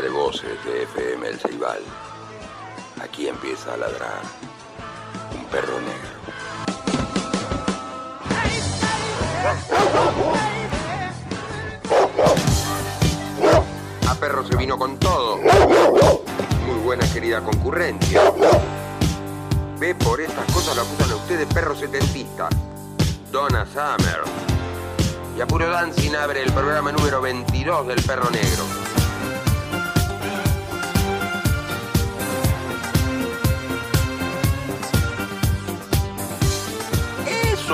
De voces de FM El Ceibal, Aquí empieza a ladrar un perro negro. A perro se vino con todo. Muy buena querida concurrencia. Ve por estas cosas lo acusan a ustedes perro setentista. Donna Summer. Y a puro dancing abre el programa número 22 del perro negro.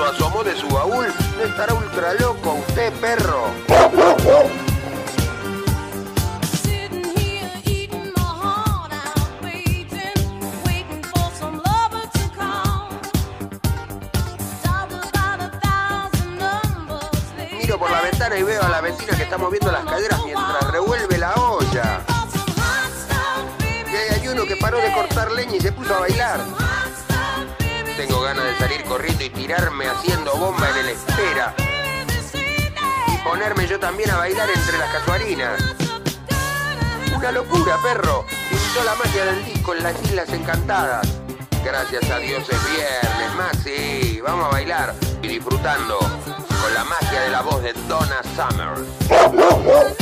Eso asomó de su baúl. ¿No estará ultra loco usted, perro? Miro por la ventana y veo a la vecina que está moviendo las caderas mientras revuelve corriendo y tirarme haciendo bomba en el espera. Y ponerme yo también a bailar entre las casuarinas. Una locura, perro. Pintó la magia del disco en las Islas Encantadas. Gracias a Dios es viernes, más sí. Vamos a bailar y disfrutando con la magia de la voz de Donna Summer.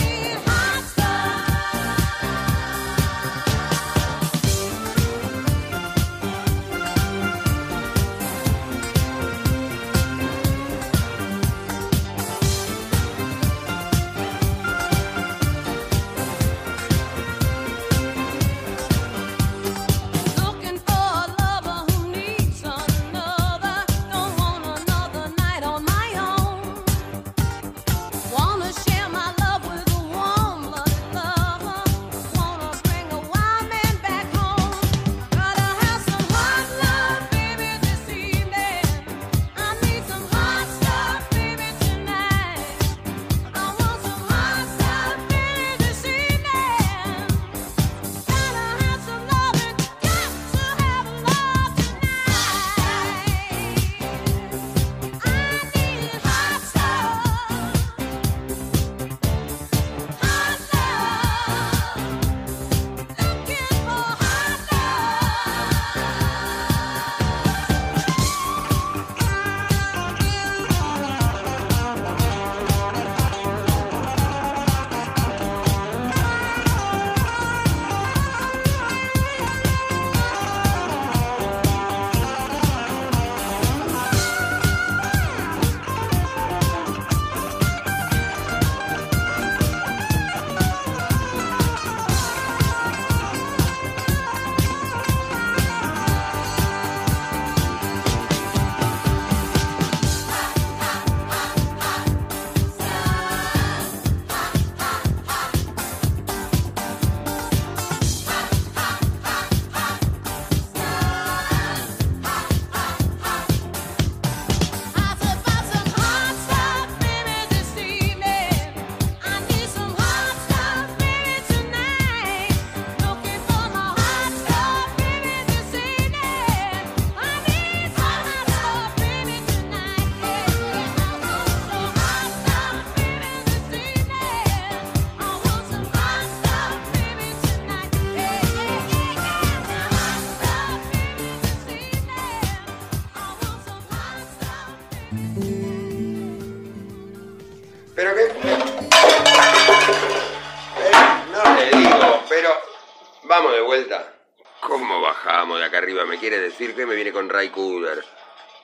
Quiere decir que me viene con Ray Cooder.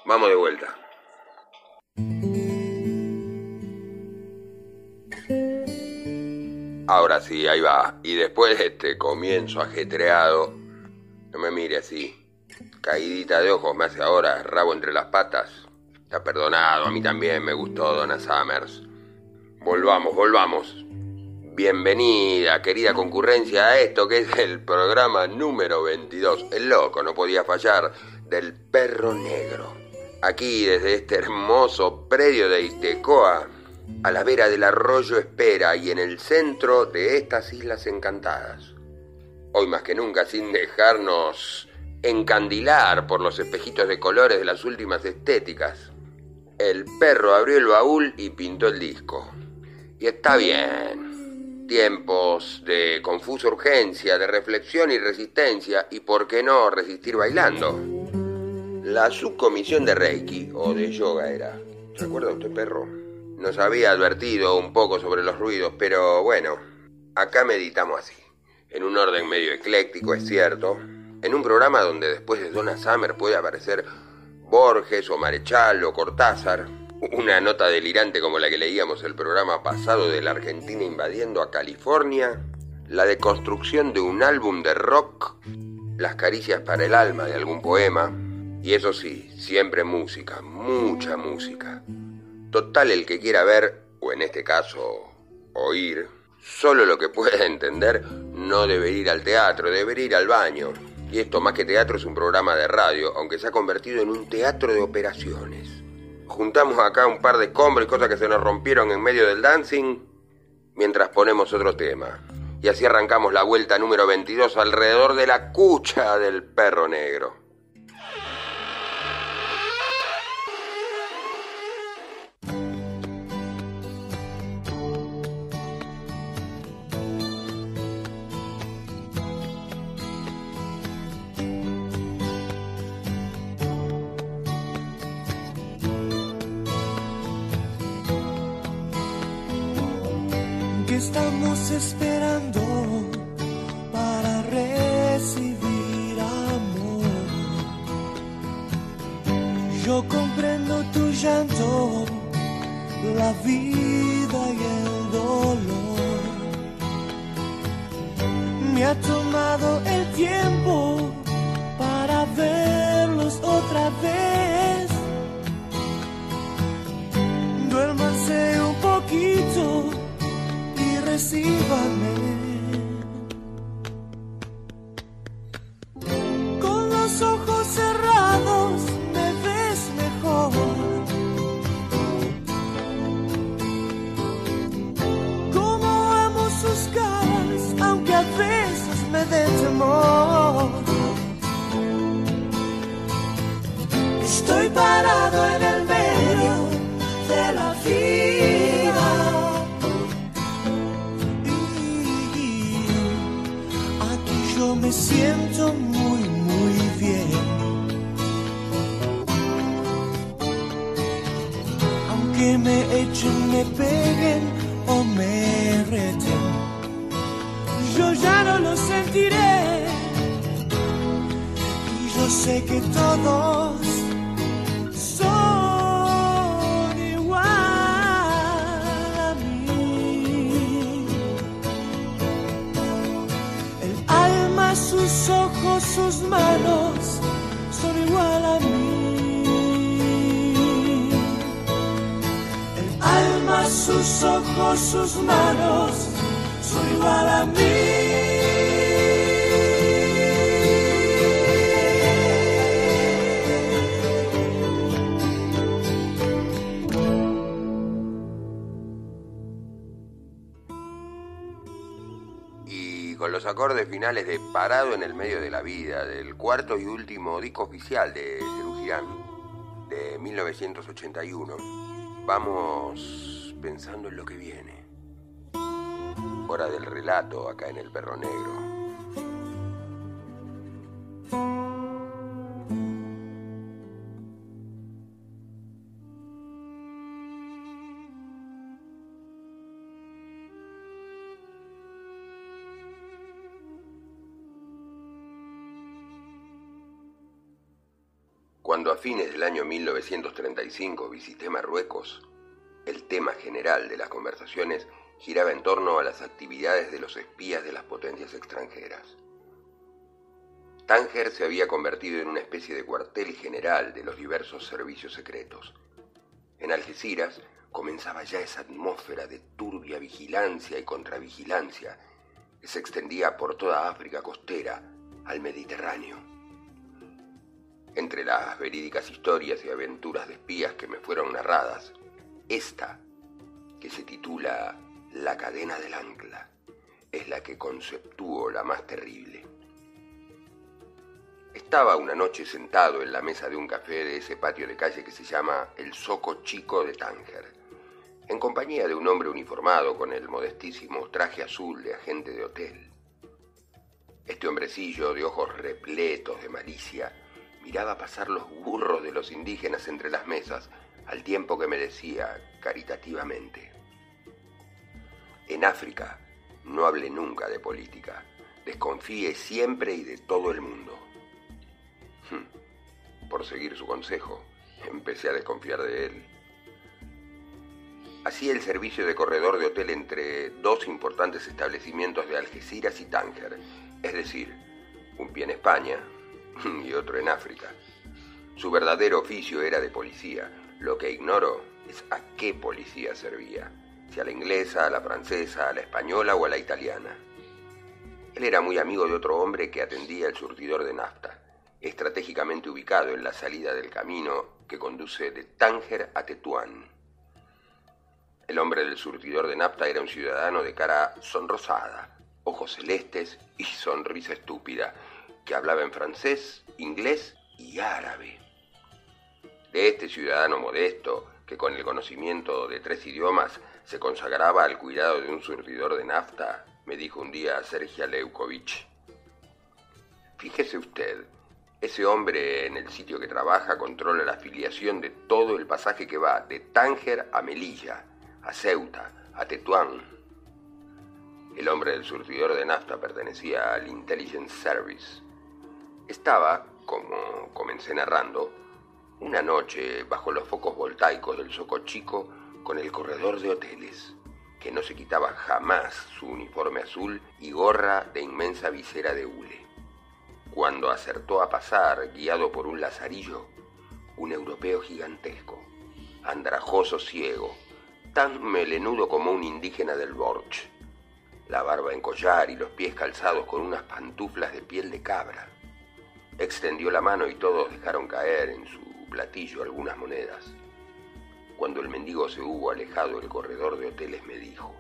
Vamos de vuelta. Ahora sí, ahí va. Y después de este comienzo ajetreado, no me mire así. Caidita de ojos me hace ahora rabo entre las patas. Está perdonado, a mí también me gustó Donna Summers. Volvamos, volvamos. Bienvenida, querida concurrencia, a esto que es el programa número 22. El loco no podía fallar del perro negro. Aquí, desde este hermoso predio de Itecoa, a la vera del arroyo Espera y en el centro de estas islas encantadas. Hoy más que nunca sin dejarnos encandilar por los espejitos de colores de las últimas estéticas. El perro abrió el baúl y pintó el disco. Y está bien. Tiempos de confusa urgencia, de reflexión y resistencia, y por qué no resistir bailando. La subcomisión de Reiki, o de yoga era. ¿Se usted, perro? Nos había advertido un poco sobre los ruidos, pero bueno, acá meditamos así. En un orden medio ecléctico, es cierto. En un programa donde después de Donna Summer puede aparecer Borges o Marechal o Cortázar. Una nota delirante como la que leíamos el programa pasado de la Argentina invadiendo a California. La deconstrucción de un álbum de rock. Las caricias para el alma de algún poema. Y eso sí, siempre música, mucha música. Total, el que quiera ver, o en este caso, oír, solo lo que pueda entender, no debe ir al teatro, debe ir al baño. Y esto más que teatro es un programa de radio, aunque se ha convertido en un teatro de operaciones. Juntamos acá un par de escombros y cosas que se nos rompieron en medio del dancing, mientras ponemos otro tema. Y así arrancamos la vuelta número 22 alrededor de la cucha del perro negro. Esperando para recibir amor. Yo comprendo tu llanto, la vida y el dolor. Me ha tomado el tiempo para verlos otra vez. Duérmase un poquito recíbame. Con los ojos cerrados me ves mejor. Como amo sus caras, aunque a veces me den temor. Estoy parado en el me peguen o me reten, yo ya no lo sentiré. Y yo sé que todos son igual a mí. El alma, sus ojos, sus manos son igual a mí. Sus ojos, sus manos son igual a Y con los acordes finales de Parado en el medio de la vida, del cuarto y último disco oficial de Cerú de 1981, vamos pensando en lo que viene. Hora del relato acá en El Perro Negro. Cuando a fines del año 1935 visité Marruecos, el tema general de las conversaciones giraba en torno a las actividades de los espías de las potencias extranjeras. Tánger se había convertido en una especie de cuartel general de los diversos servicios secretos. En Algeciras comenzaba ya esa atmósfera de turbia vigilancia y contravigilancia que se extendía por toda África costera al Mediterráneo. Entre las verídicas historias y aventuras de espías que me fueron narradas, esta, que se titula La cadena del ancla, es la que conceptúo la más terrible. Estaba una noche sentado en la mesa de un café de ese patio de calle que se llama El Soco Chico de Tánger, en compañía de un hombre uniformado con el modestísimo traje azul de agente de hotel. Este hombrecillo de ojos repletos de malicia miraba pasar los burros de los indígenas entre las mesas, al tiempo que me decía caritativamente, en África no hable nunca de política, desconfíe siempre y de todo el mundo. Hmm. Por seguir su consejo, empecé a desconfiar de él. Hacía el servicio de corredor de hotel entre dos importantes establecimientos de Algeciras y Tánger, es decir, un pie en España y otro en África. Su verdadero oficio era de policía. Lo que ignoro es a qué policía servía, si a la inglesa, a la francesa, a la española o a la italiana. Él era muy amigo de otro hombre que atendía el surtidor de nafta estratégicamente ubicado en la salida del camino que conduce de Tánger a Tetuán. El hombre del surtidor de nafta era un ciudadano de cara sonrosada, ojos celestes y sonrisa estúpida, que hablaba en francés, inglés y árabe. Este ciudadano modesto, que con el conocimiento de tres idiomas se consagraba al cuidado de un surtidor de nafta, me dijo un día Sergio Leukovich. Fíjese usted ese hombre en el sitio que trabaja controla la afiliación de todo el pasaje que va de Tánger a Melilla, a Ceuta, a Tetuán. El hombre del surtidor de nafta pertenecía al Intelligence Service. Estaba, como comencé narrando, una noche bajo los focos voltaicos del Soco Chico con el corredor de hoteles, que no se quitaba jamás su uniforme azul y gorra de inmensa visera de hule cuando acertó a pasar, guiado por un lazarillo, un europeo gigantesco, andrajoso ciego, tan melenudo como un indígena del Borch, la barba en collar y los pies calzados con unas pantuflas de piel de cabra. Extendió la mano y todos dejaron caer en su platillo algunas monedas. Cuando el mendigo se hubo alejado, el corredor de hoteles me dijo,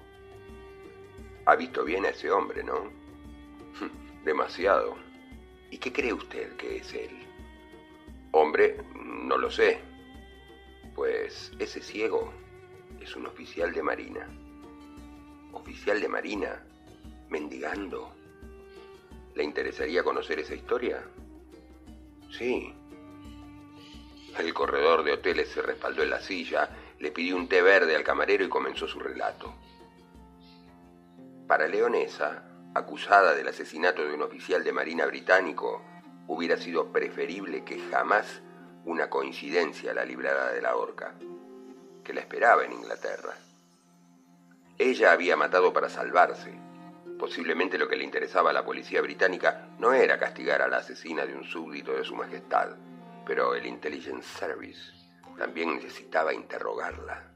Ha visto bien a ese hombre, ¿no? Demasiado. ¿Y qué cree usted que es él? Hombre, no lo sé. Pues ese ciego es un oficial de marina. Oficial de marina, mendigando. ¿Le interesaría conocer esa historia? Sí. El corredor de hoteles se respaldó en la silla, le pidió un té verde al camarero y comenzó su relato. Para Leonesa, acusada del asesinato de un oficial de Marina británico, hubiera sido preferible que jamás una coincidencia la librara de la horca, que la esperaba en Inglaterra. Ella había matado para salvarse. Posiblemente lo que le interesaba a la policía británica no era castigar a la asesina de un súbdito de su majestad, pero el Intelligence Service también necesitaba interrogarla.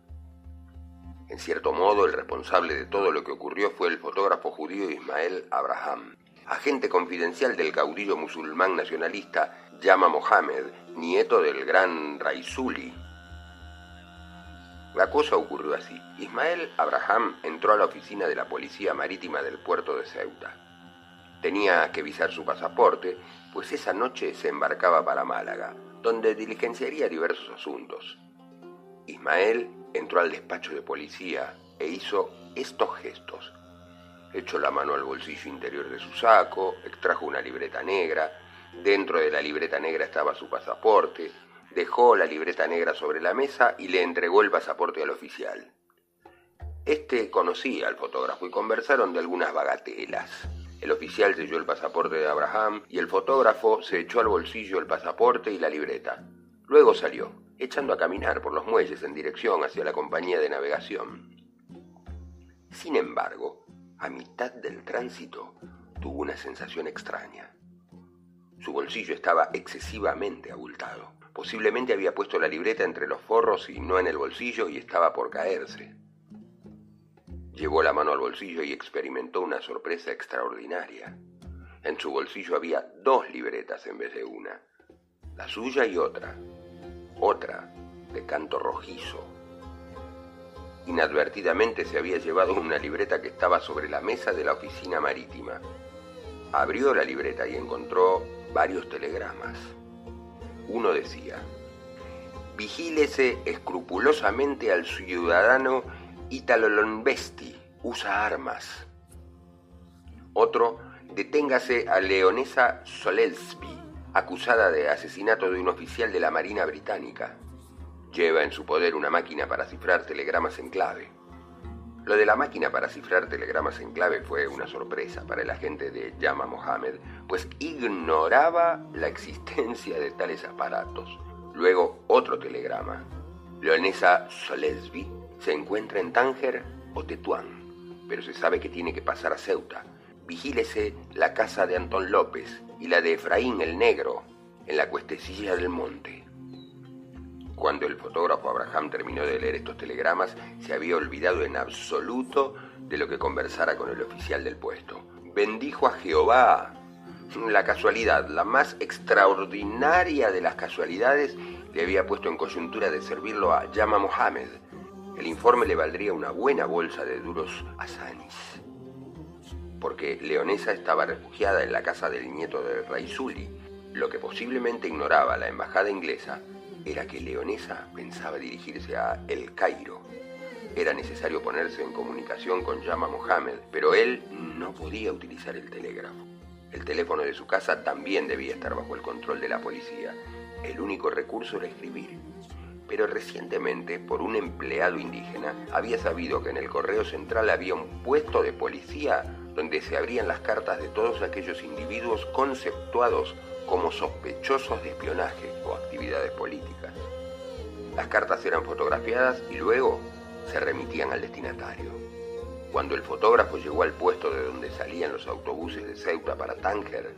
En cierto modo, el responsable de todo lo que ocurrió fue el fotógrafo judío Ismael Abraham, agente confidencial del caudillo musulmán nacionalista Yama Mohammed, nieto del gran Raisuli. La cosa ocurrió así. Ismael Abraham entró a la oficina de la Policía Marítima del puerto de Ceuta. Tenía que visar su pasaporte, pues esa noche se embarcaba para Málaga, donde diligenciaría diversos asuntos. Ismael entró al despacho de policía e hizo estos gestos. Echó la mano al bolsillo interior de su saco, extrajo una libreta negra, dentro de la libreta negra estaba su pasaporte, dejó la libreta negra sobre la mesa y le entregó el pasaporte al oficial. Este conocía al fotógrafo y conversaron de algunas bagatelas. El oficial selló el pasaporte de Abraham y el fotógrafo se echó al bolsillo el pasaporte y la libreta. Luego salió, echando a caminar por los muelles en dirección hacia la compañía de navegación. Sin embargo, a mitad del tránsito tuvo una sensación extraña. Su bolsillo estaba excesivamente abultado. Posiblemente había puesto la libreta entre los forros y no en el bolsillo y estaba por caerse. Llevó la mano al bolsillo y experimentó una sorpresa extraordinaria. En su bolsillo había dos libretas en vez de una, la suya y otra, otra de canto rojizo. Inadvertidamente se había llevado una libreta que estaba sobre la mesa de la oficina marítima. Abrió la libreta y encontró varios telegramas. Uno decía, vigílese escrupulosamente al ciudadano Italo Lonvesti, usa armas. Otro, deténgase a Leonesa Solelsby, acusada de asesinato de un oficial de la Marina Británica. Lleva en su poder una máquina para cifrar telegramas en clave. Lo de la máquina para cifrar telegramas en clave fue una sorpresa para el agente de Yama Mohammed, pues ignoraba la existencia de tales aparatos. Luego otro telegrama. Leonesa Solesby se encuentra en Tánger o Tetuán, pero se sabe que tiene que pasar a Ceuta. Vigílese la casa de Antón López y la de Efraín el Negro en la cuestecilla del monte. Cuando el fotógrafo Abraham terminó de leer estos telegramas, se había olvidado en absoluto de lo que conversara con el oficial del puesto. Bendijo a Jehová. La casualidad, la más extraordinaria de las casualidades, le había puesto en coyuntura de servirlo a Yama Mohammed. El informe le valdría una buena bolsa de duros asanis. Porque Leonesa estaba refugiada en la casa del nieto de Raizuli. Lo que posiblemente ignoraba la embajada inglesa era que Leonesa pensaba dirigirse a El Cairo. Era necesario ponerse en comunicación con Yama Mohammed, pero él no podía utilizar el telégrafo. El teléfono de su casa también debía estar bajo el control de la policía. El único recurso era escribir. Pero recientemente, por un empleado indígena, había sabido que en el correo central había un puesto de policía donde se abrían las cartas de todos aquellos individuos conceptuados como sospechosos de espionaje o actividades políticas. Las cartas eran fotografiadas y luego se remitían al destinatario. Cuando el fotógrafo llegó al puesto de donde salían los autobuses de Ceuta para Tánger,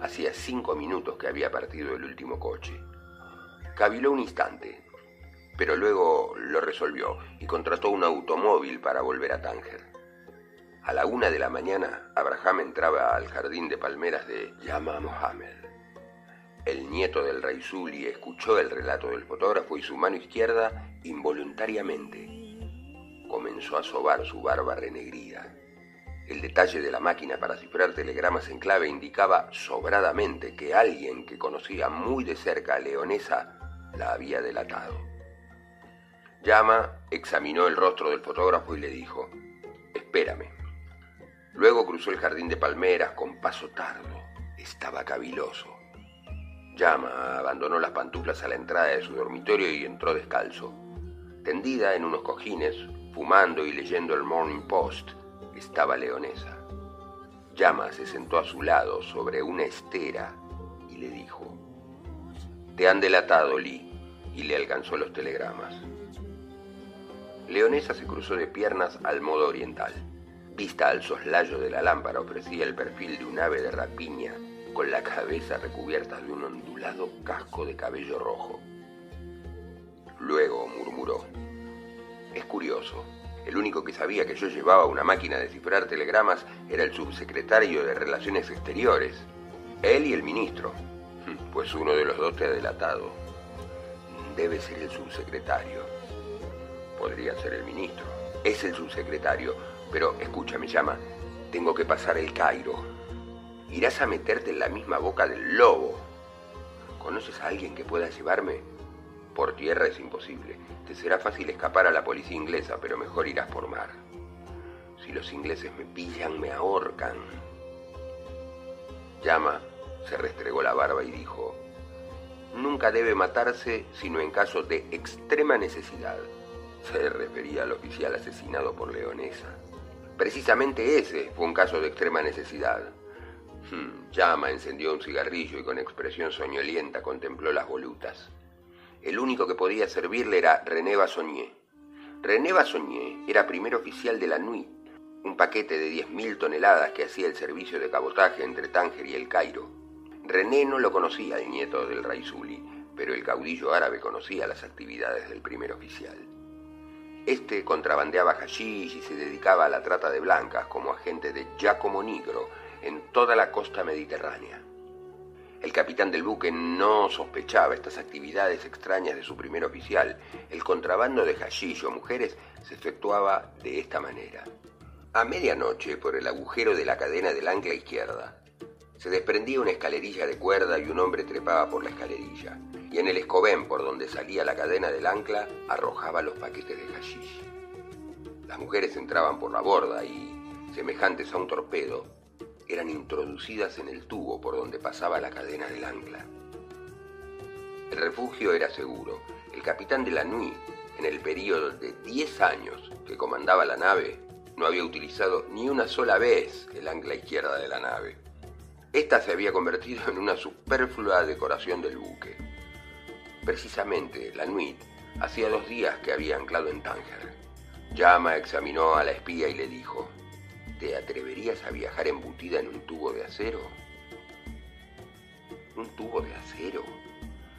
hacía cinco minutos que había partido el último coche. Caviló un instante, pero luego lo resolvió y contrató un automóvil para volver a Tánger. A la una de la mañana, Abraham entraba al jardín de palmeras de Yama Mohammed. El nieto del rey Zuli escuchó el relato del fotógrafo y su mano izquierda, involuntariamente, comenzó a sobar su barba renegrida. El detalle de la máquina para cifrar telegramas en clave indicaba sobradamente que alguien que conocía muy de cerca a Leonesa la había delatado. Llama examinó el rostro del fotógrafo y le dijo, espérame. Luego cruzó el jardín de palmeras con paso tardo. Estaba caviloso. Llama abandonó las pantuflas a la entrada de su dormitorio y entró descalzo. Tendida en unos cojines, fumando y leyendo el Morning Post, estaba Leonesa. Llama se sentó a su lado sobre una estera y le dijo, Te han delatado, Lee, y le alcanzó los telegramas. Leonesa se cruzó de piernas al modo oriental. Vista al soslayo de la lámpara ofrecía el perfil de un ave de rapiña con la cabeza recubierta de un ondulado casco de cabello rojo. Luego murmuró, es curioso, el único que sabía que yo llevaba una máquina de cifrar telegramas era el subsecretario de Relaciones Exteriores, él y el ministro, pues uno de los dos te ha delatado. Debe ser el subsecretario. Podría ser el ministro. Es el subsecretario, pero escúchame, llama, tengo que pasar el Cairo irás a meterte en la misma boca del lobo. ¿Conoces a alguien que pueda llevarme? Por tierra es imposible. Te será fácil escapar a la policía inglesa, pero mejor irás por mar. Si los ingleses me pillan, me ahorcan. Llama se restregó la barba y dijo, nunca debe matarse sino en caso de extrema necesidad. Se refería al oficial asesinado por Leonesa. Precisamente ese fue un caso de extrema necesidad. Hmm, llama, encendió un cigarrillo y con expresión soñolienta contempló las volutas. el único que podía servirle era René Basogné. René Basogné era primer oficial de la NUI, un paquete de 10.000 toneladas que hacía el servicio de cabotaje entre Tánger y el Cairo. René no lo conocía el nieto del Raizuli, pero el caudillo árabe conocía las actividades del primer oficial. Este contrabandeaba hashish y se dedicaba a la trata de blancas como agente de Giacomo Nigro en toda la costa mediterránea. El capitán del buque no sospechaba estas actividades extrañas de su primer oficial. El contrabando de hashish o mujeres se efectuaba de esta manera. A medianoche, por el agujero de la cadena del ancla izquierda, se desprendía una escalerilla de cuerda y un hombre trepaba por la escalerilla, y en el escobén por donde salía la cadena del ancla arrojaba los paquetes de hashish. Las mujeres entraban por la borda y, semejantes a un torpedo, eran introducidas en el tubo por donde pasaba la cadena del ancla. El refugio era seguro. El capitán de la NUI, en el periodo de 10 años que comandaba la nave, no había utilizado ni una sola vez el ancla izquierda de la nave. Esta se había convertido en una superflua decoración del buque. Precisamente, la Nuit hacía dos días que había anclado en Tánger. Llama examinó a la espía y le dijo, ¿Te atreverías a viajar embutida en un tubo de acero? ¿Un tubo de acero?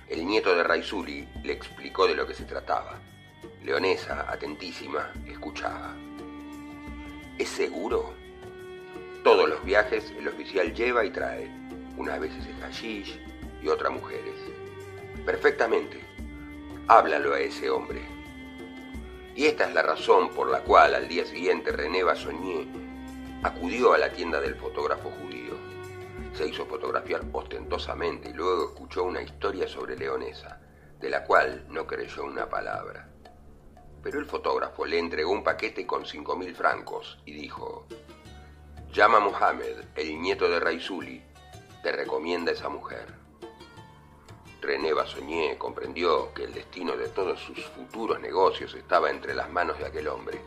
El nieto de Raizuli le explicó de lo que se trataba. Leonesa, atentísima, escuchaba. ¿Es seguro? Todos los viajes el oficial lleva y trae. Unas veces es hashish y otras mujeres. Perfectamente. Háblalo a ese hombre. Y esta es la razón por la cual al día siguiente René Basogné Acudió a la tienda del fotógrafo judío. Se hizo fotografiar ostentosamente y luego escuchó una historia sobre Leonesa, de la cual no creyó una palabra. Pero el fotógrafo le entregó un paquete con cinco mil francos y dijo, Llama a Mohamed, el nieto de Raizuli, te recomienda esa mujer. René Basogné comprendió que el destino de todos sus futuros negocios estaba entre las manos de aquel hombre,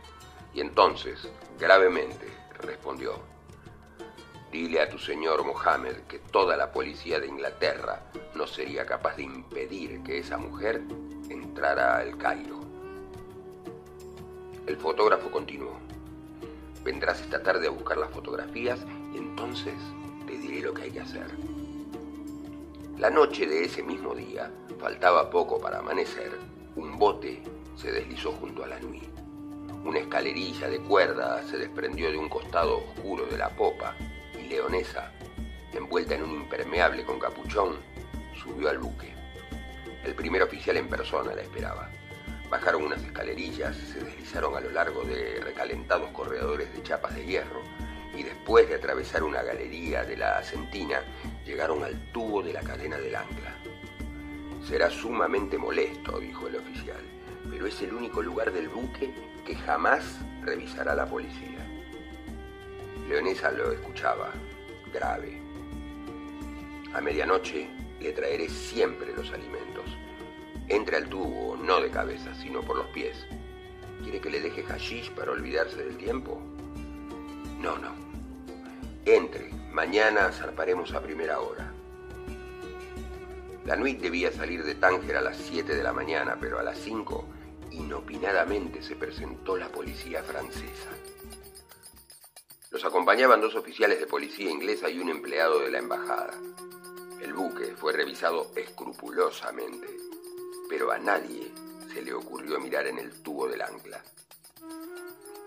y entonces, gravemente, respondió. Dile a tu señor Mohammed que toda la policía de Inglaterra no sería capaz de impedir que esa mujer entrara al Cairo. El fotógrafo continuó. Vendrás esta tarde a buscar las fotografías y entonces te diré lo que hay que hacer. La noche de ese mismo día, faltaba poco para amanecer, un bote se deslizó junto a la nuit. Una escalerilla de cuerda se desprendió de un costado oscuro de la popa y Leonesa, envuelta en un impermeable con capuchón, subió al buque. El primer oficial en persona la esperaba. Bajaron unas escalerillas, se deslizaron a lo largo de recalentados corredores de chapas de hierro y después de atravesar una galería de la Asentina, llegaron al tubo de la cadena del ancla. Será sumamente molesto, dijo el oficial, pero es el único lugar del buque que jamás revisará la policía. Leonesa lo escuchaba, grave. A medianoche le traeré siempre los alimentos. Entre al tubo, no de cabeza, sino por los pies. ¿Quiere que le deje hashish para olvidarse del tiempo? No, no. Entre. Mañana zarparemos a primera hora. La nuit debía salir de Tánger a las 7 de la mañana, pero a las 5 inopinadamente se presentó la policía francesa. Los acompañaban dos oficiales de policía inglesa y un empleado de la embajada. El buque fue revisado escrupulosamente, pero a nadie se le ocurrió mirar en el tubo del ancla.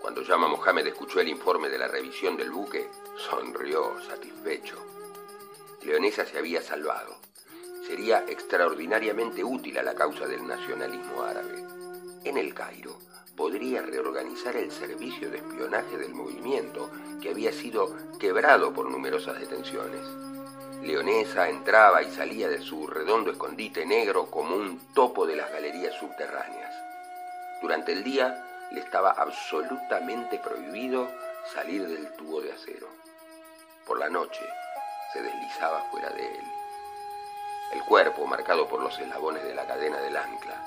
Cuando Llama Mohamed escuchó el informe de la revisión del buque, sonrió satisfecho. Leonesa se había salvado. Sería extraordinariamente útil a la causa del nacionalismo árabe en el Cairo podría reorganizar el servicio de espionaje del movimiento que había sido quebrado por numerosas detenciones. Leonesa entraba y salía de su redondo escondite negro como un topo de las galerías subterráneas. Durante el día le estaba absolutamente prohibido salir del tubo de acero. Por la noche se deslizaba fuera de él. El cuerpo, marcado por los eslabones de la cadena del ancla,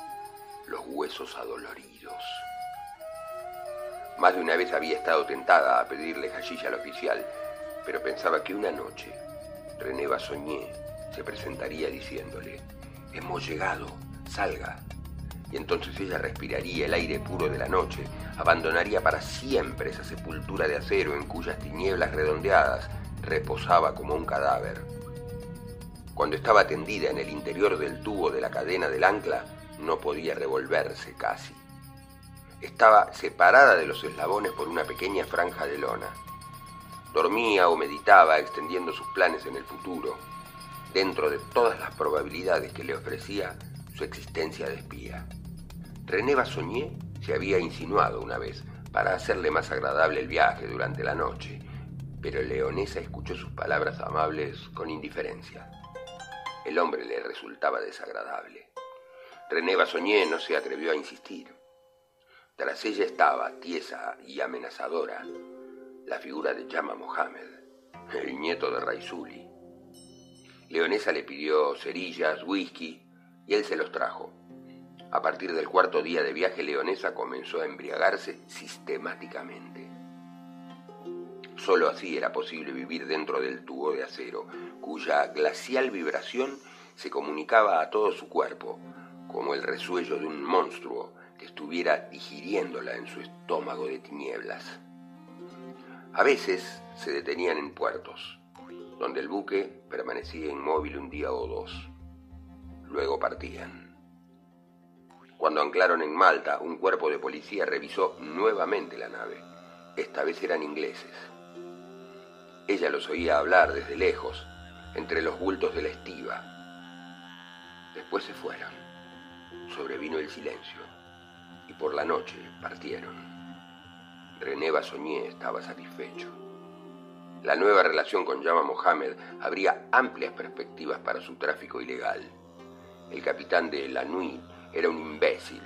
los huesos adoloridos. Más de una vez había estado tentada a pedirle hashish al oficial, pero pensaba que una noche René Basogné se presentaría diciéndole, hemos llegado, salga. Y entonces ella respiraría el aire puro de la noche, abandonaría para siempre esa sepultura de acero en cuyas tinieblas redondeadas reposaba como un cadáver. Cuando estaba tendida en el interior del tubo de la cadena del ancla, no podía revolverse casi. Estaba separada de los eslabones por una pequeña franja de lona. Dormía o meditaba extendiendo sus planes en el futuro, dentro de todas las probabilidades que le ofrecía su existencia de espía. René Bassoñé se había insinuado una vez para hacerle más agradable el viaje durante la noche, pero Leonesa escuchó sus palabras amables con indiferencia. El hombre le resultaba desagradable. René Bassoñé no se atrevió a insistir. Tras ella estaba, tiesa y amenazadora, la figura de Yama Mohamed, el nieto de Raizuli. Leonesa le pidió cerillas, whisky, y él se los trajo. A partir del cuarto día de viaje, Leonesa comenzó a embriagarse sistemáticamente. Solo así era posible vivir dentro del tubo de acero, cuya glacial vibración se comunicaba a todo su cuerpo, como el resuello de un monstruo que estuviera digiriéndola en su estómago de tinieblas. A veces se detenían en puertos, donde el buque permanecía inmóvil un día o dos. Luego partían. Cuando anclaron en Malta, un cuerpo de policía revisó nuevamente la nave. Esta vez eran ingleses. Ella los oía hablar desde lejos, entre los bultos de la estiva. Después se fueron. Sobrevino el silencio y por la noche partieron. René Bassoñé estaba satisfecho. La nueva relación con Yama Mohamed abría amplias perspectivas para su tráfico ilegal. El capitán de la Nui era un imbécil.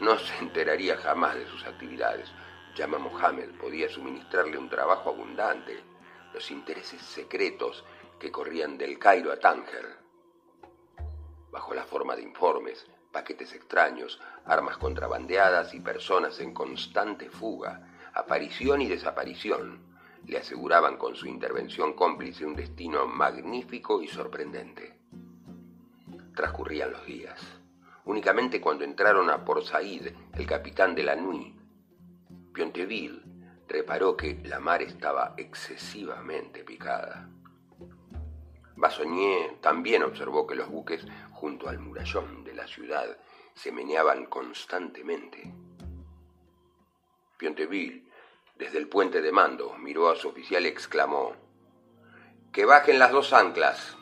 No se enteraría jamás de sus actividades. Yama Mohamed podía suministrarle un trabajo abundante, los intereses secretos que corrían del Cairo a Tánger. Bajo la forma de informes, paquetes extraños, armas contrabandeadas y personas en constante fuga, aparición y desaparición, le aseguraban con su intervención cómplice un destino magnífico y sorprendente. Transcurrían los días. Únicamente cuando entraron a Port Said, el capitán de la Nui, Pionteville, reparó que la mar estaba excesivamente picada. Bassoñé también observó que los buques junto al murallón de la ciudad se meneaban constantemente. Pionteville, desde el puente de mando, miró a su oficial y exclamó, Que bajen las dos anclas.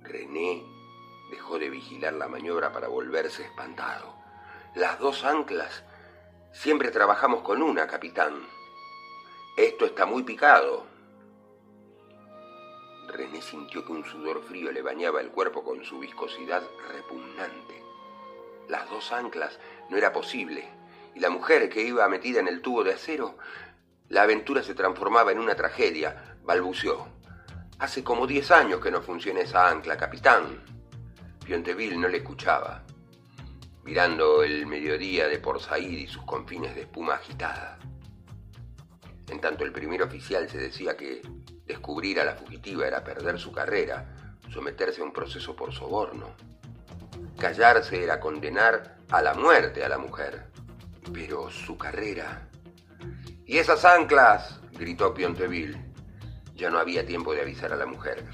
René dejó de vigilar la maniobra para volverse espantado. Las dos anclas. Siempre trabajamos con una, capitán. Esto está muy picado. René sintió que un sudor frío le bañaba el cuerpo con su viscosidad repugnante. Las dos anclas no era posible y la mujer que iba metida en el tubo de acero, la aventura se transformaba en una tragedia, balbuceó. Hace como diez años que no funciona esa ancla, capitán. Pionteville no le escuchaba, mirando el mediodía de Port Said y sus confines de espuma agitada. En tanto el primer oficial se decía que descubrir a la fugitiva era perder su carrera, someterse a un proceso por soborno. Callarse era condenar a la muerte a la mujer. Pero su carrera... ¡Y esas anclas! gritó Pionteville. Ya no había tiempo de avisar a la mujer.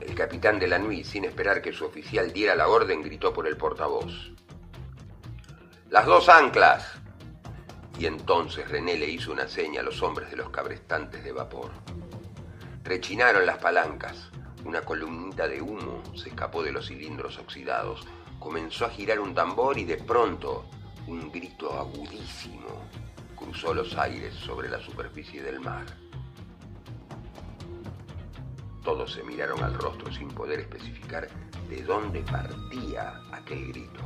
El capitán de la Nuit, sin esperar que su oficial diera la orden, gritó por el portavoz. ¡Las dos anclas! Y entonces René le hizo una seña a los hombres de los cabrestantes de vapor. Rechinaron las palancas. Una columnita de humo se escapó de los cilindros oxidados. Comenzó a girar un tambor y de pronto un grito agudísimo cruzó los aires sobre la superficie del mar. Todos se miraron al rostro sin poder especificar de dónde partía aquel grito.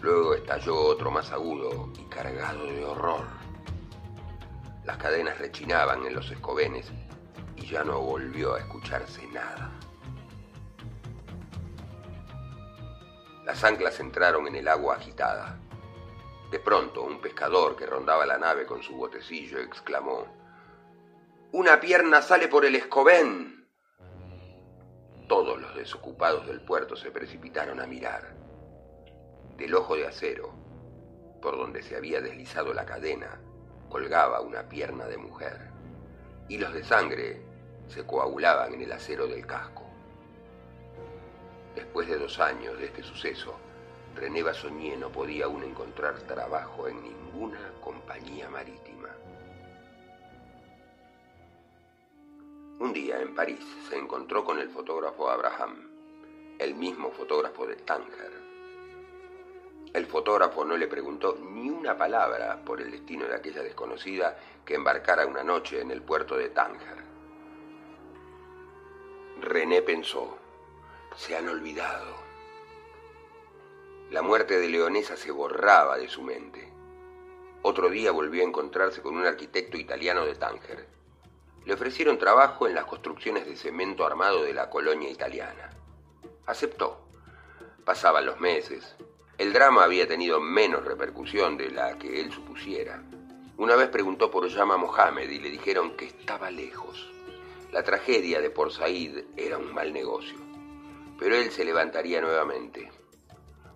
Luego estalló otro más agudo y cargado de horror. Las cadenas rechinaban en los escobenes y ya no volvió a escucharse nada. Las anclas entraron en el agua agitada. De pronto, un pescador que rondaba la nave con su botecillo exclamó, Una pierna sale por el escobén. todos los desocupados del puerto se precipitaron a mirar. Del ojo de acero, por donde se había deslizado la cadena, colgaba una pierna de mujer. Hilos de sangre se coagulaban en el acero del casco. Después de dos años de este suceso, René Bassoñé no podía aún encontrar trabajo en ninguna compañía marítima. Un día en París se encontró con el fotógrafo Abraham, el mismo fotógrafo de Tánger. El fotógrafo no le preguntó ni una palabra por el destino de aquella desconocida que embarcara una noche en el puerto de Tánger. René pensó, se han olvidado. La muerte de Leonesa se borraba de su mente. Otro día volvió a encontrarse con un arquitecto italiano de Tánger le ofrecieron trabajo en las construcciones de cemento armado de la colonia italiana. Aceptó. Pasaban los meses. El drama había tenido menos repercusión de la que él supusiera. Una vez preguntó por Yama Mohamed y le dijeron que estaba lejos. La tragedia de Port Said era un mal negocio. Pero él se levantaría nuevamente.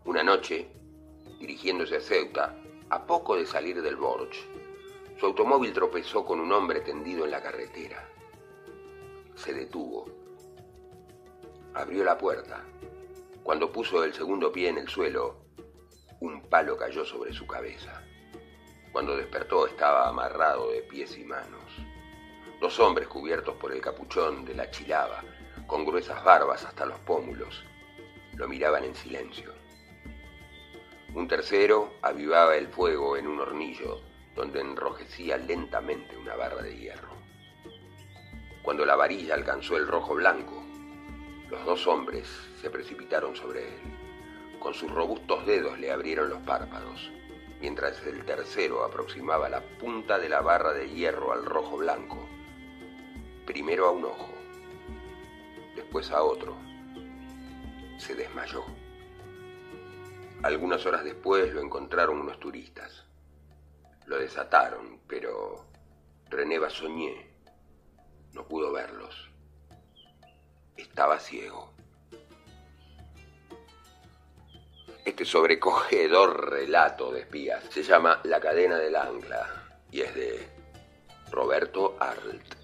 Una noche, dirigiéndose a Ceuta, a poco de salir del Borch, su automóvil tropezó con un hombre tendido en la carretera. Se detuvo. Abrió la puerta. Cuando puso el segundo pie en el suelo, un palo cayó sobre su cabeza. Cuando despertó estaba amarrado de pies y manos. Dos hombres cubiertos por el capuchón de la chilaba, con gruesas barbas hasta los pómulos, lo miraban en silencio. Un tercero avivaba el fuego en un hornillo donde enrojecía lentamente una barra de hierro. Cuando la varilla alcanzó el rojo blanco, los dos hombres se precipitaron sobre él. Con sus robustos dedos le abrieron los párpados, mientras el tercero aproximaba la punta de la barra de hierro al rojo blanco. Primero a un ojo, después a otro. Se desmayó. Algunas horas después lo encontraron unos turistas. Lo desataron, pero René Bassoñé no pudo verlos. Estaba ciego. Este sobrecogedor relato de espías se llama La cadena del ancla y es de Roberto Arlt.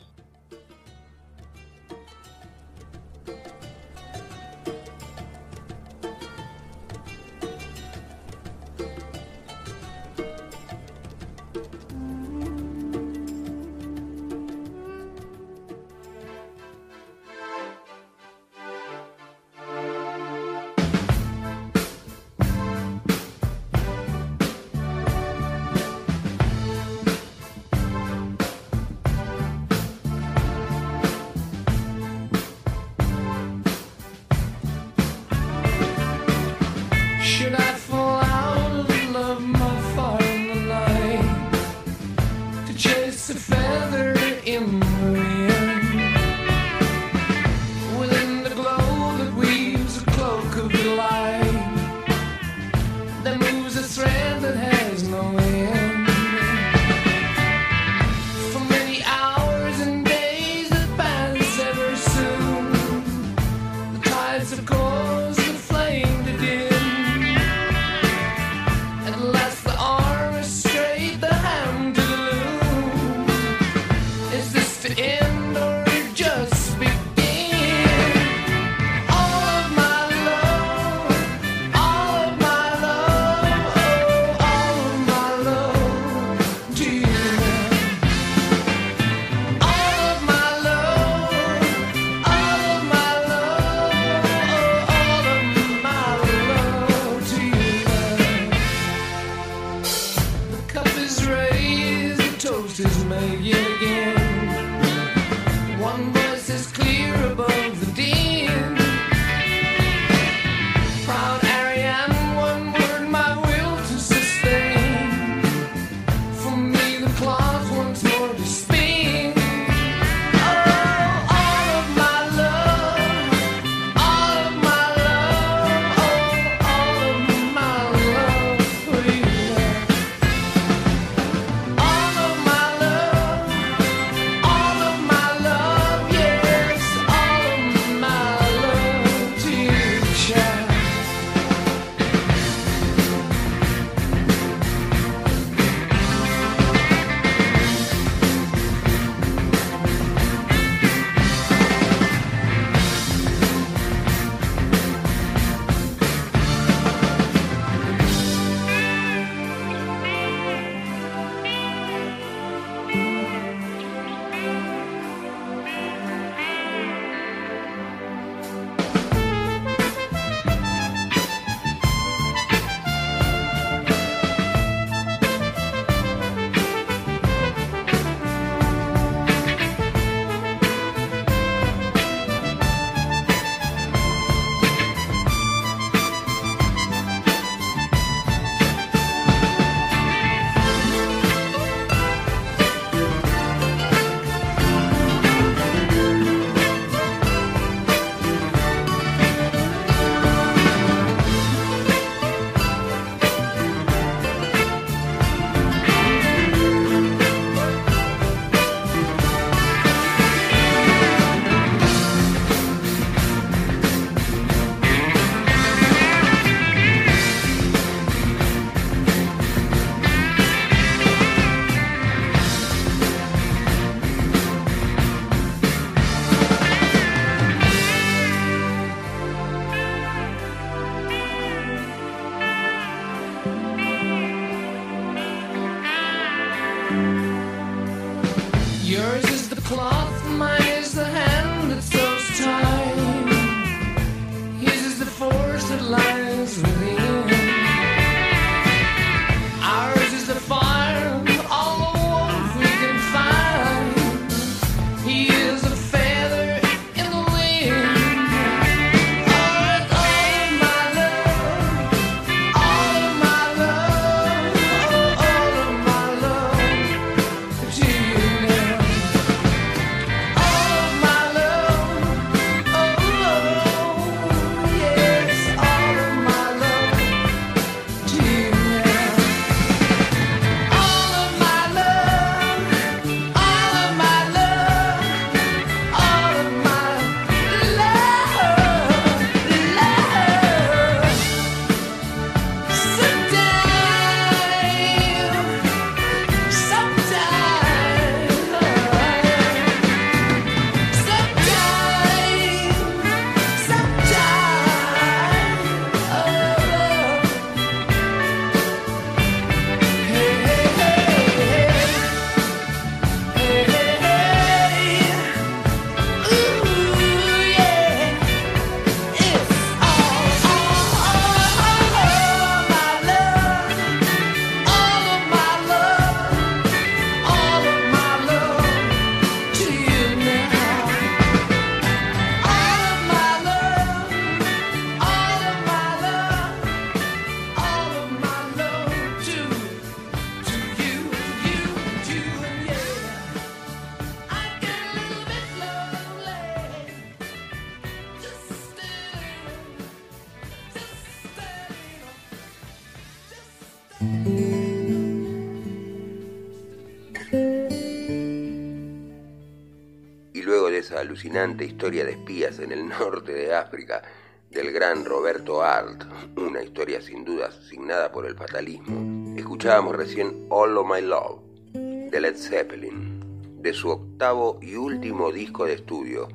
Alucinante historia de espías en el norte de África del gran Roberto Art, una historia sin dudas signada por el fatalismo, escuchábamos recién All of My Love de Led Zeppelin, de su octavo y último disco de estudio,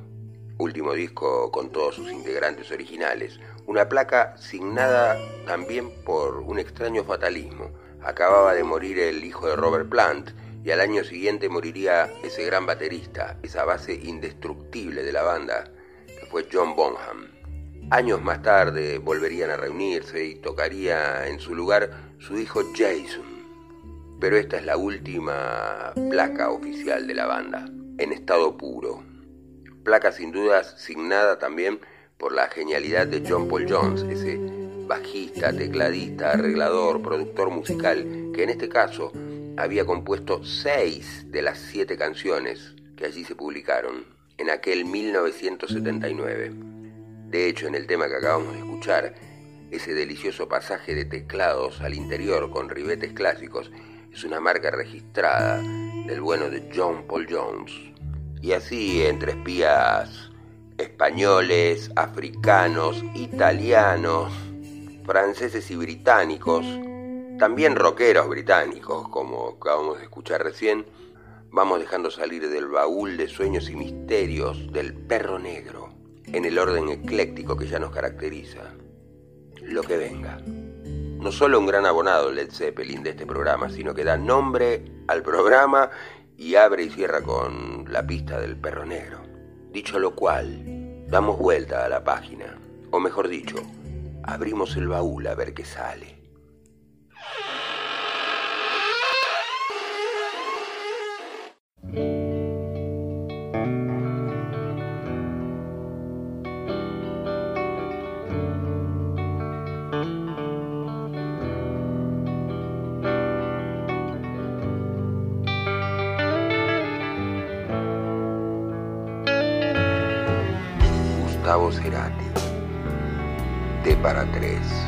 último disco con todos sus integrantes originales, una placa signada también por un extraño fatalismo. Acababa de morir el hijo de Robert Plant, y al año siguiente moriría ese gran baterista, esa base indestructible de la banda, que fue John Bonham. Años más tarde volverían a reunirse y tocaría en su lugar su hijo Jason. Pero esta es la última placa oficial de la banda, en estado puro. Placa sin dudas signada también por la genialidad de John Paul Jones, ese bajista, tecladista, arreglador, productor musical, que en este caso había compuesto seis de las siete canciones que allí se publicaron en aquel 1979. De hecho, en el tema que acabamos de escuchar, ese delicioso pasaje de teclados al interior con ribetes clásicos es una marca registrada del bueno de John Paul Jones. Y así, entre espías españoles, africanos, italianos, franceses y británicos, también rockeros británicos, como acabamos de escuchar recién, vamos dejando salir del baúl de sueños y misterios del perro negro, en el orden ecléctico que ya nos caracteriza. Lo que venga. No solo un gran abonado Led Zeppelin de este programa, sino que da nombre al programa y abre y cierra con la pista del perro negro. Dicho lo cual, damos vuelta a la página, o mejor dicho, abrimos el baúl a ver qué sale. T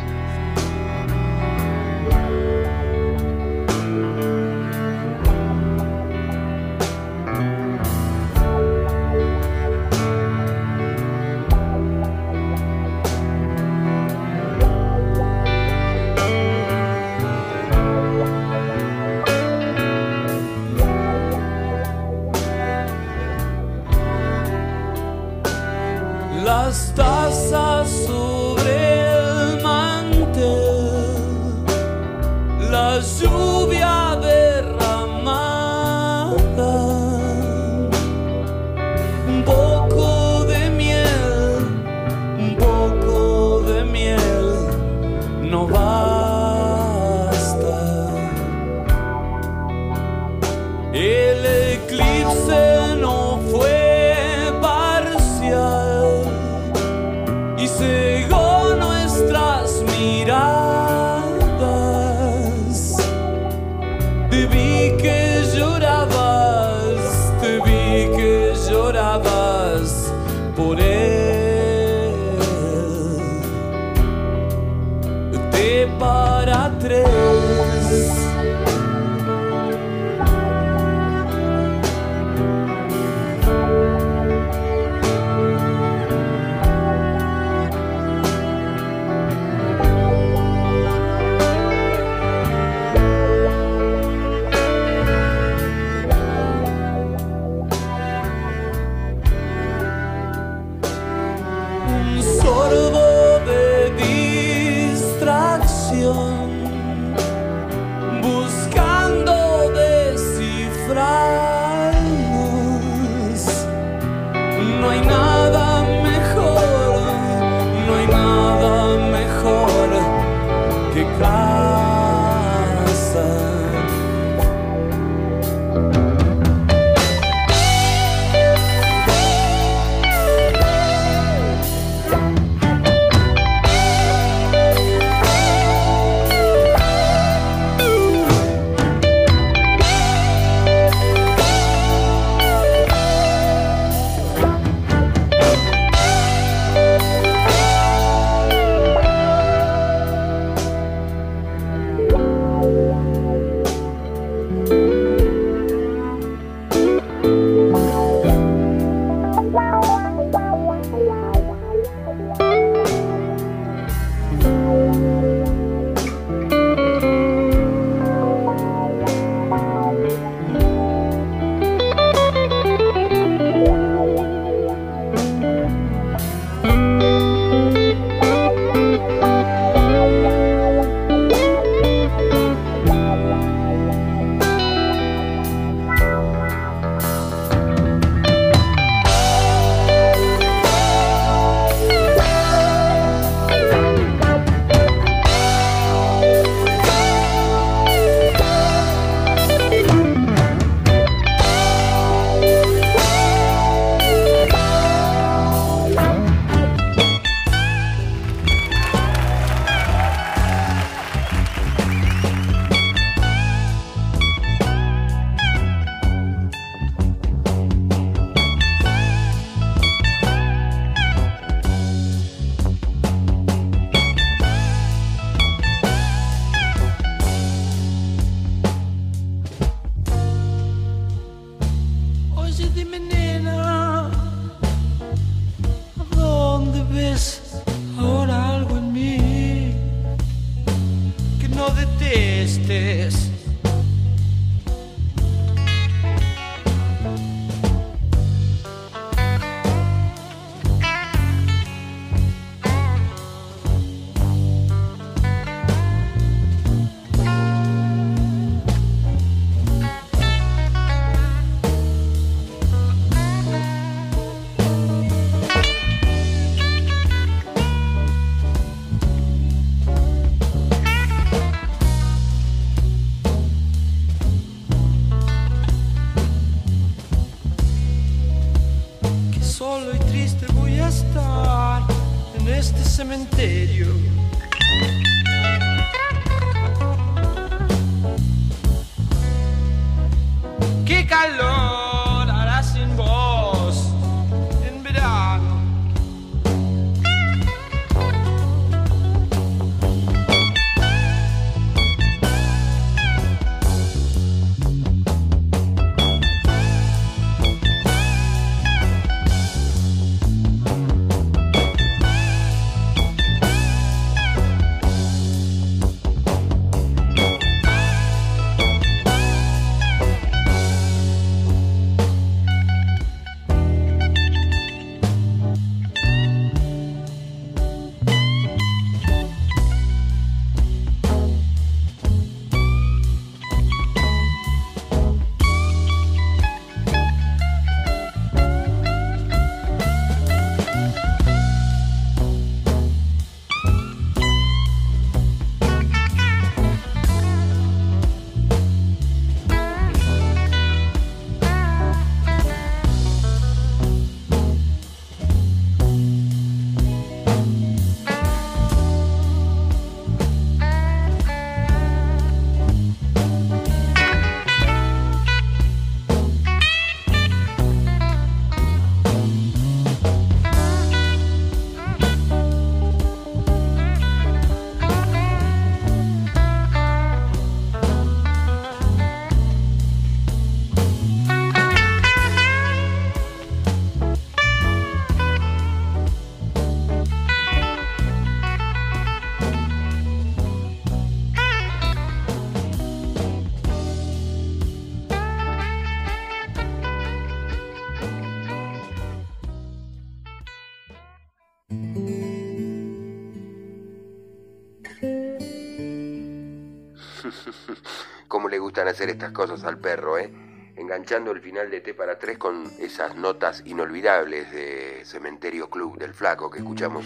hacer estas cosas al perro, ¿eh? Enganchando el final de T para tres con esas notas inolvidables de Cementerio Club del Flaco que escuchamos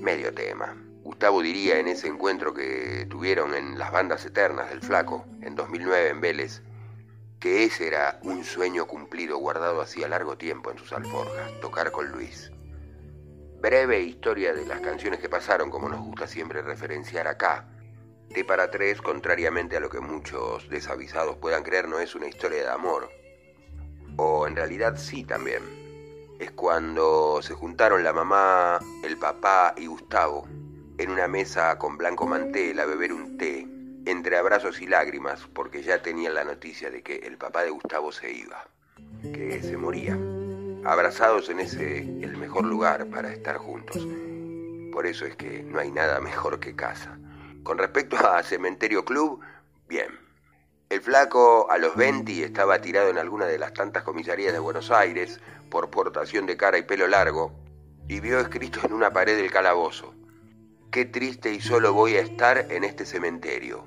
medio tema. Gustavo diría en ese encuentro que tuvieron en las bandas eternas del Flaco en 2009 en Vélez que ese era un sueño cumplido guardado hacía largo tiempo en sus alforjas, tocar con Luis. Breve historia de las canciones que pasaron, como nos gusta siempre referenciar acá. T para tres, contrariamente a lo que muchos desavisados puedan creer, no es una historia de amor. O en realidad sí también. Es cuando se juntaron la mamá, el papá y Gustavo en una mesa con Blanco Mantel a beber un té entre abrazos y lágrimas, porque ya tenían la noticia de que el papá de Gustavo se iba, que se moría. Abrazados en ese el mejor lugar para estar juntos. Por eso es que no hay nada mejor que casa. Con respecto a Cementerio Club, bien. El flaco a los 20 estaba tirado en alguna de las tantas comisarías de Buenos Aires por portación de cara y pelo largo y vio escrito en una pared del calabozo, qué triste y solo voy a estar en este cementerio.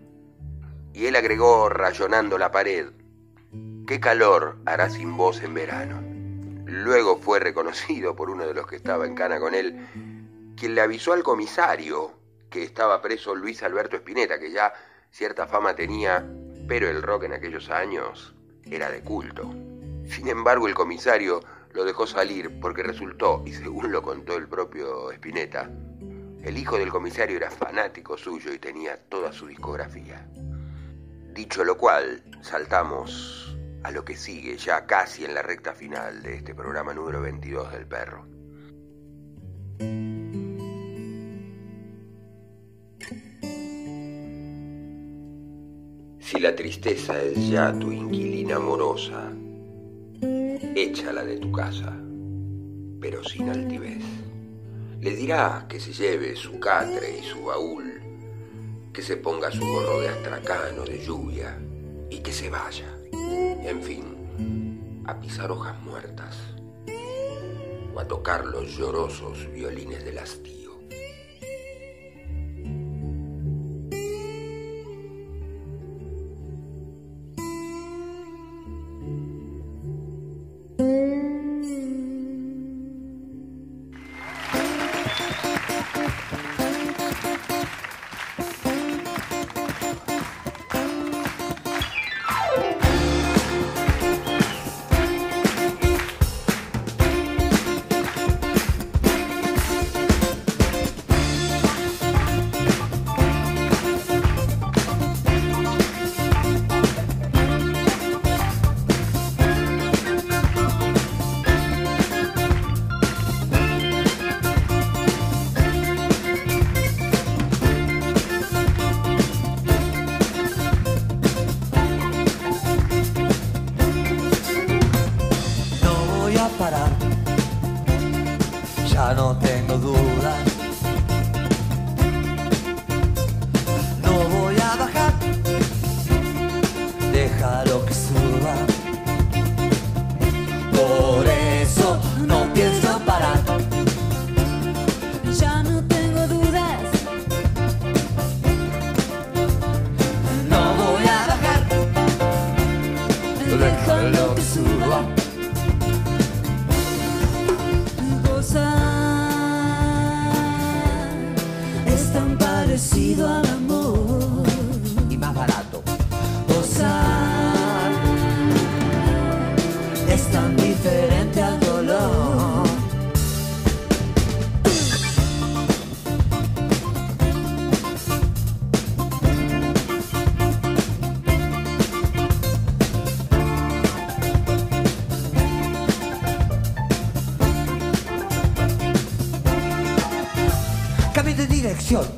Y él agregó, rayonando la pared, qué calor hará sin vos en verano. Luego fue reconocido por uno de los que estaba en cana con él, quien le avisó al comisario que estaba preso Luis Alberto Espineta, que ya cierta fama tenía, pero el rock en aquellos años era de culto. Sin embargo, el comisario lo dejó salir porque resultó, y según lo contó el propio Espineta, el hijo del comisario era fanático suyo y tenía toda su discografía. Dicho lo cual, saltamos a lo que sigue ya casi en la recta final de este programa número 22 del perro. Si la tristeza es ya tu inquilina amorosa, échala de tu casa, pero sin altivez. Le dirá que se lleve su catre y su baúl que se ponga su gorro de astracano de lluvia y que se vaya. En fin, a pisar hojas muertas o a tocar los llorosos violines del hastío.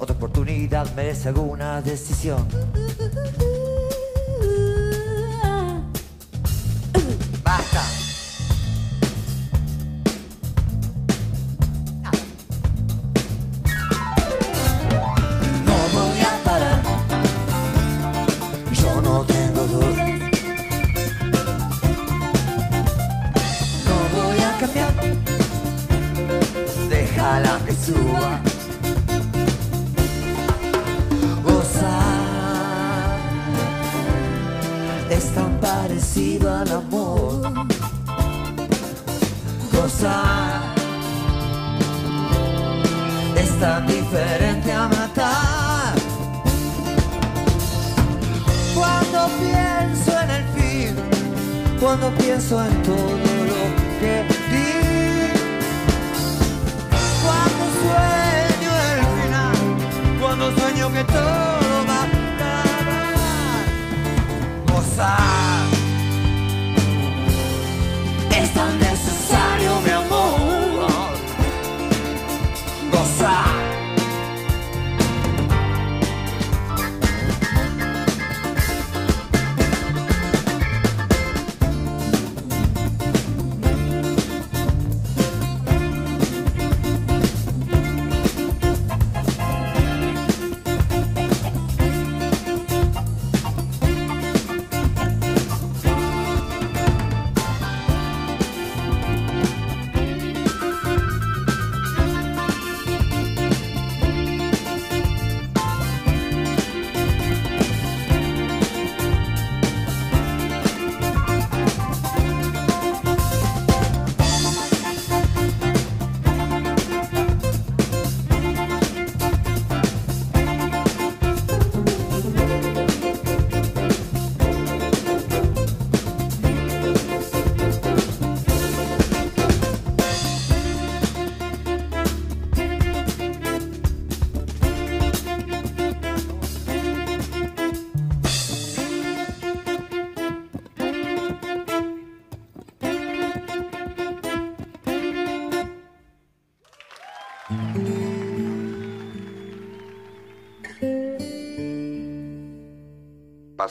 Otra oportunidad merece alguna decisión.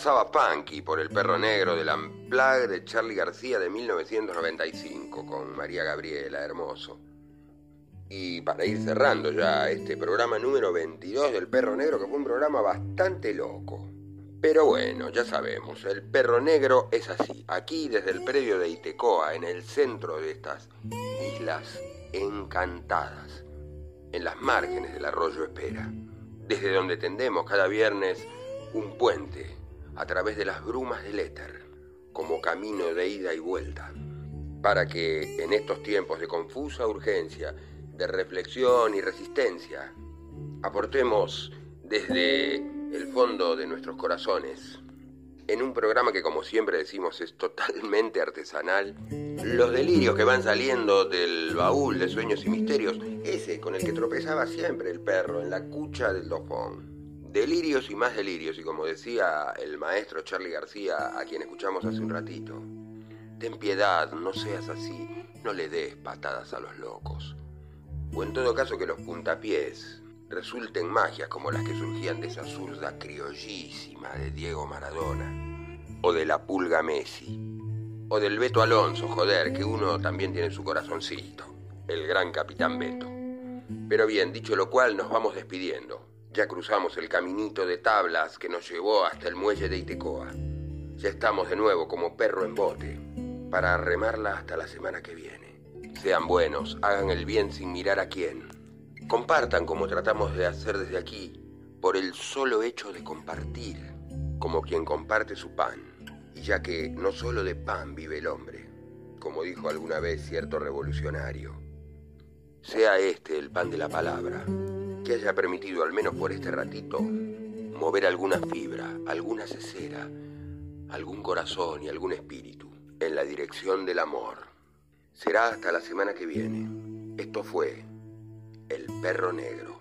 Pasaba Punky por el perro negro del Amplague de Charlie García de 1995 con María Gabriela, hermoso. Y para ir cerrando ya este programa número 22 del perro negro, que fue un programa bastante loco. Pero bueno, ya sabemos, el perro negro es así. Aquí desde el predio de Itecoa, en el centro de estas islas encantadas, en las márgenes del arroyo Espera, desde donde tendemos cada viernes un puente a través de las brumas del éter, como camino de ida y vuelta, para que en estos tiempos de confusa urgencia, de reflexión y resistencia, aportemos desde el fondo de nuestros corazones, en un programa que como siempre decimos es totalmente artesanal, los delirios que van saliendo del baúl de sueños y misterios, ese con el que tropezaba siempre el perro en la cucha del dofón. Delirios y más delirios, y como decía el maestro Charlie García, a quien escuchamos hace un ratito, ten piedad, no seas así, no le des patadas a los locos. O en todo caso que los puntapiés resulten magias como las que surgían de esa zurda criollísima de Diego Maradona, o de la pulga Messi, o del Beto Alonso, joder, que uno también tiene su corazoncito, el gran capitán Beto. Pero bien, dicho lo cual, nos vamos despidiendo. Ya cruzamos el caminito de tablas que nos llevó hasta el muelle de Itecoa. Ya estamos de nuevo como perro en bote para remarla hasta la semana que viene. Sean buenos, hagan el bien sin mirar a quién. Compartan como tratamos de hacer desde aquí, por el solo hecho de compartir, como quien comparte su pan. Y ya que no solo de pan vive el hombre, como dijo alguna vez cierto revolucionario, sea este el pan de la palabra que haya permitido, al menos por este ratito, mover alguna fibra, alguna cesera, algún corazón y algún espíritu en la dirección del amor. Será hasta la semana que viene. Esto fue El Perro Negro.